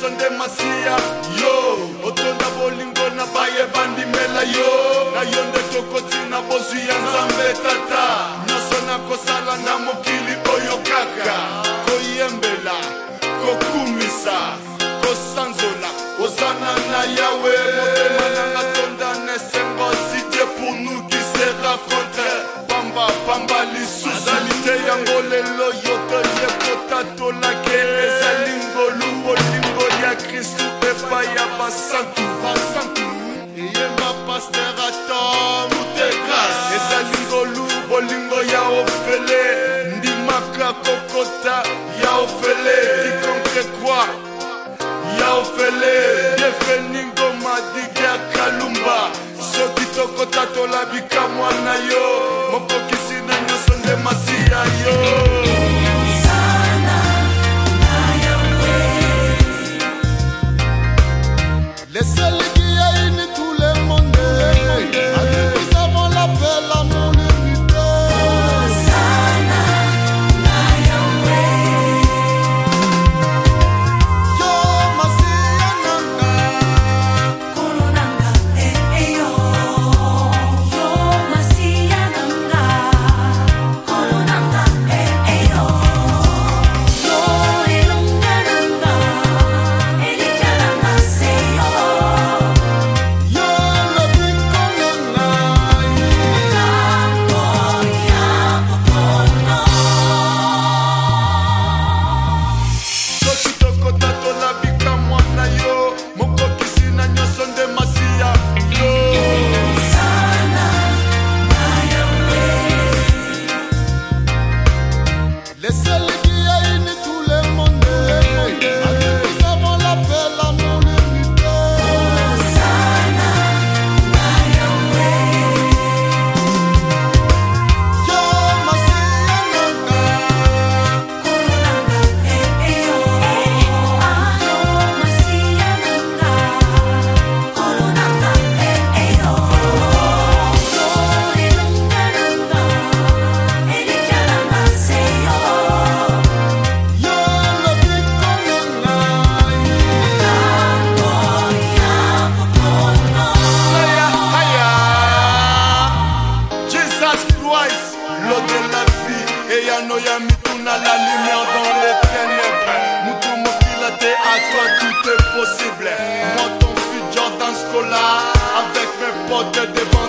nyonso nde masiya yo otonda bolingo na baye bandimela yo na yo nde tokotina bozwi ya nzambe tata nyonso nakosala na mokili oyo kaka koyembela kokumisa kosanzola ozana na yawe motema nanga tonda na esengo sidie pour nous qui sera contre pamba pamba lisusu azali te yango lelo yo toyekota tolakere ya kristu epai ya basantu eyemba paster atom ezali ngolu bolingo ya ofele ndimaka kokota ya ofele kikonke kwa ya ofele defeningo madigi ya kalumba soki tokota tolabika mwana yo mokokisi na nyonso nde masiya yo Es el paranoïa à la lumière dans les ténèbres Moutou t'es à toi tout est possible Moi ton futur dans Scola Avec mes potes devant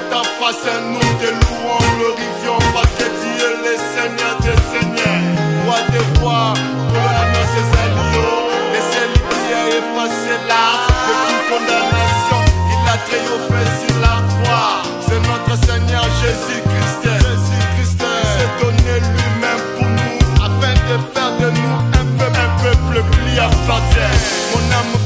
Mon amour